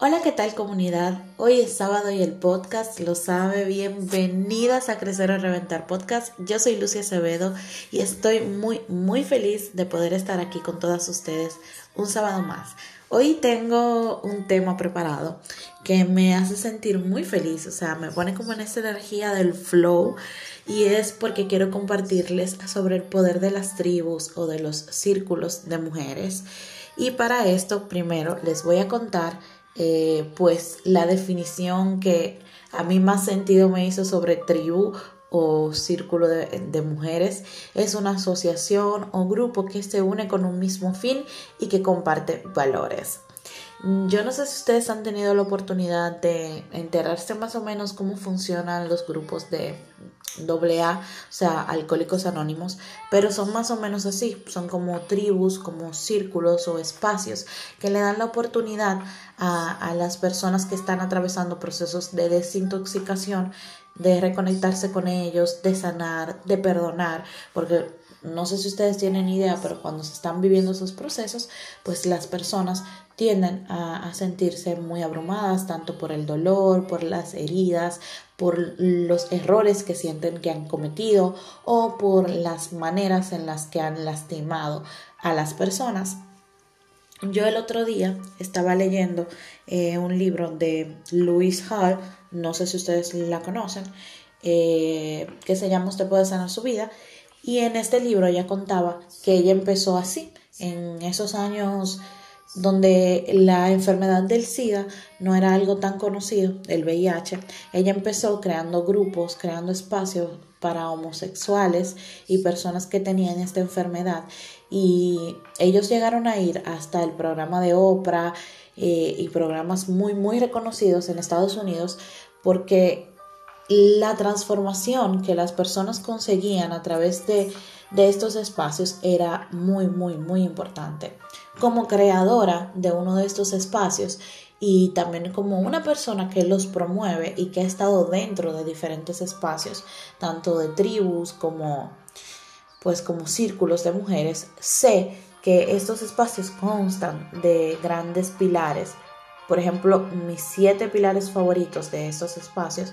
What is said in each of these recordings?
Hola, ¿qué tal comunidad? Hoy es sábado y el podcast lo sabe. Bienvenidas a Crecer o Reventar Podcast. Yo soy Lucia Acevedo y estoy muy, muy feliz de poder estar aquí con todas ustedes un sábado más. Hoy tengo un tema preparado que me hace sentir muy feliz, o sea, me pone como en esa energía del flow y es porque quiero compartirles sobre el poder de las tribus o de los círculos de mujeres. Y para esto, primero les voy a contar eh, pues la definición que a mí más sentido me hizo sobre tribu o círculo de, de, mujeres es una asociación o grupo que se une con un mismo fin y que comparte valores. Yo no sé si ustedes han tenido la oportunidad de enterarse más o menos cómo funcionan los grupos de AA, o sea, alcohólicos anónimos, pero son más o menos así, son como tribus, como círculos o espacios que le dan la oportunidad a, a las personas que están atravesando procesos de desintoxicación de reconectarse con ellos, de sanar, de perdonar, porque no sé si ustedes tienen idea, pero cuando se están viviendo esos procesos, pues las personas tienden a, sentirse muy abrumadas, tanto por el dolor, por las heridas, por los errores que sienten que han cometido o por las maneras en las que han lastimado a las personas. Yo el otro día estaba leyendo eh, un libro de Louise Hall, no sé si ustedes la conocen, eh, que se llama Usted puede sanar su vida, y en este libro ella contaba que ella empezó así, en esos años donde la enfermedad del SIDA no era algo tan conocido, el VIH, ella empezó creando grupos, creando espacios para homosexuales y personas que tenían esta enfermedad. Y ellos llegaron a ir hasta el programa de Oprah eh, y programas muy muy reconocidos en Estados Unidos porque la transformación que las personas conseguían a través de, de estos espacios era muy muy muy importante como creadora de uno de estos espacios y también como una persona que los promueve y que ha estado dentro de diferentes espacios, tanto de tribus como pues como círculos de mujeres, sé que estos espacios constan de grandes pilares. Por ejemplo, mis siete pilares favoritos de estos espacios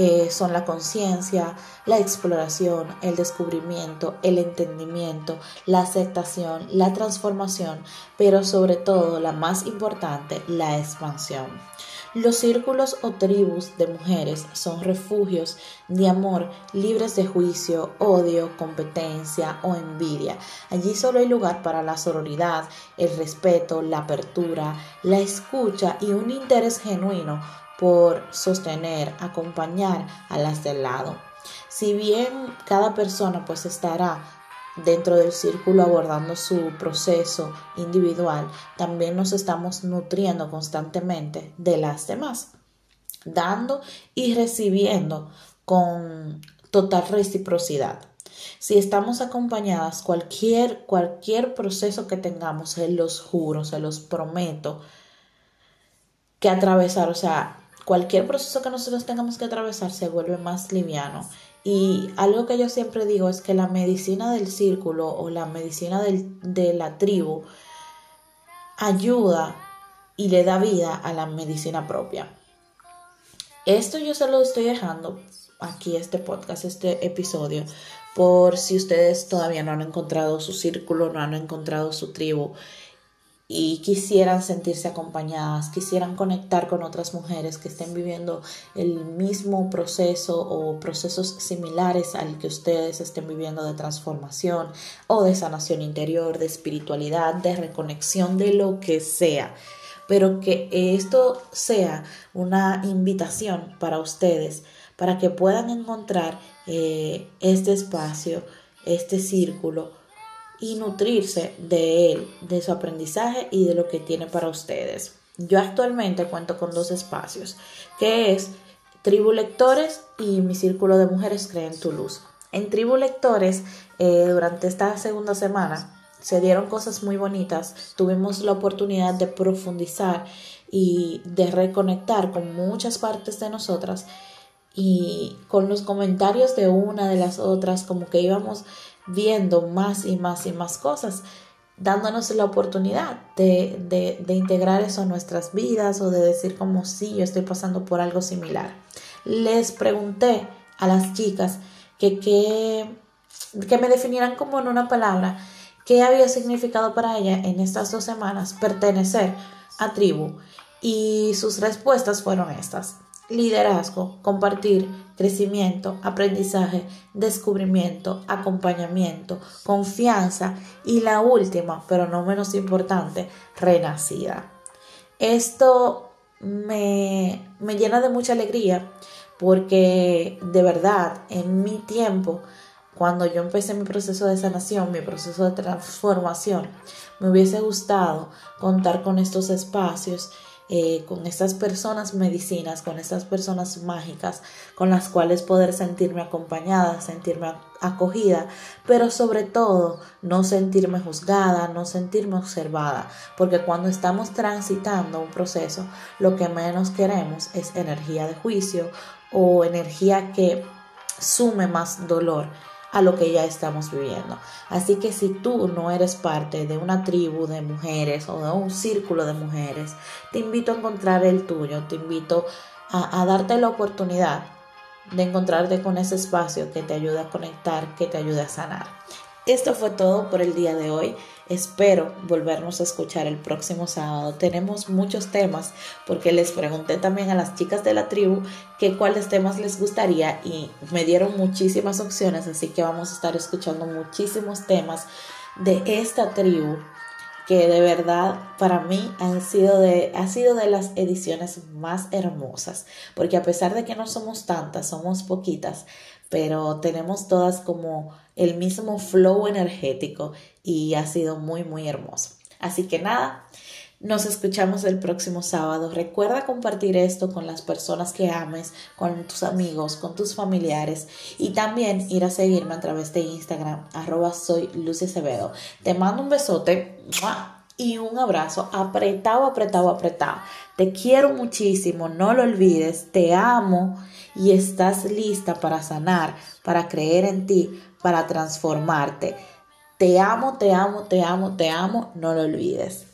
eh, son la conciencia, la exploración, el descubrimiento, el entendimiento, la aceptación, la transformación, pero sobre todo, la más importante, la expansión. Los círculos o tribus de mujeres son refugios de amor libres de juicio, odio, competencia o envidia. Allí solo hay lugar para la sororidad, el respeto, la apertura, la escucha y un interés genuino por sostener, acompañar a las del lado. Si bien cada persona pues estará dentro del círculo abordando su proceso individual, también nos estamos nutriendo constantemente de las demás, dando y recibiendo con total reciprocidad. Si estamos acompañadas, cualquier, cualquier proceso que tengamos, se los juro, se los prometo, que atravesar, o sea, cualquier proceso que nosotros tengamos que atravesar se vuelve más liviano. Y algo que yo siempre digo es que la medicina del círculo o la medicina de la tribu ayuda y le da vida a la medicina propia. Esto yo se lo estoy dejando aquí, este podcast, este episodio, por si ustedes todavía no han encontrado su círculo, no han encontrado su tribu y quisieran sentirse acompañadas, quisieran conectar con otras mujeres que estén viviendo el mismo proceso o procesos similares al que ustedes estén viviendo de transformación o de sanación interior, de espiritualidad, de reconexión, de lo que sea. Pero que esto sea una invitación para ustedes, para que puedan encontrar eh, este espacio, este círculo, y nutrirse de él, de su aprendizaje y de lo que tiene para ustedes. Yo actualmente cuento con dos espacios, que es Tribu Lectores y mi círculo de mujeres creen tu luz. En Tribu Lectores, eh, durante esta segunda semana, se dieron cosas muy bonitas, tuvimos la oportunidad de profundizar y de reconectar con muchas partes de nosotras y con los comentarios de una de las otras, como que íbamos viendo más y más y más cosas. dándonos la oportunidad de, integrar eso a nuestras vidas o de decir como sí, yo estoy pasando por algo similar. Les pregunté a las chicas que, que, que me definieran como en una palabra qué había significado para ella en estas dos semanas pertenecer a tribu y sus respuestas fueron estas liderazgo, compartir, crecimiento, aprendizaje, descubrimiento, acompañamiento, confianza y la última, pero no menos importante, renacida. Esto me, me llena de mucha alegría porque de verdad en mi tiempo, cuando yo empecé mi proceso de sanación, mi proceso de transformación, me hubiese gustado contar con estos espacios eh, con estas personas medicinas, con estas personas mágicas, con las cuales poder sentirme acompañada, sentirme acogida, pero sobre todo no sentirme juzgada, no sentirme observada, porque cuando estamos transitando un proceso, lo que menos queremos es energía de juicio o energía que sume más dolor a lo que ya estamos viviendo. Así que si tú no eres parte de una tribu de mujeres o de un círculo de mujeres, te invito a encontrar el tuyo, te invito a, a darte la oportunidad de encontrarte con ese espacio que te ayude a conectar, que te ayude a sanar. Esto fue todo por el día de hoy. Espero volvernos a escuchar el próximo sábado. Tenemos muchos temas porque les pregunté también a las chicas de la tribu que cuáles temas les gustaría y me dieron muchísimas opciones, así que vamos a estar escuchando muchísimos temas de esta tribu que de verdad para mí han sido de, ha sido de las ediciones más hermosas, porque a pesar de que no somos tantas, somos poquitas, pero tenemos todas como el mismo flow energético y ha sido muy, muy hermoso. Así que nada, nos escuchamos el próximo sábado. Recuerda compartir esto con las personas que ames, con tus amigos, con tus familiares y también ir a seguirme a través de Instagram, arroba soy Lucy. Te mando un besote y un abrazo apretado, apretado, apretado. Te quiero muchísimo, no lo olvides, te amo y estás lista para sanar, para creer en ti, para transformarte. Te amo, te amo, te amo, te amo, no lo olvides.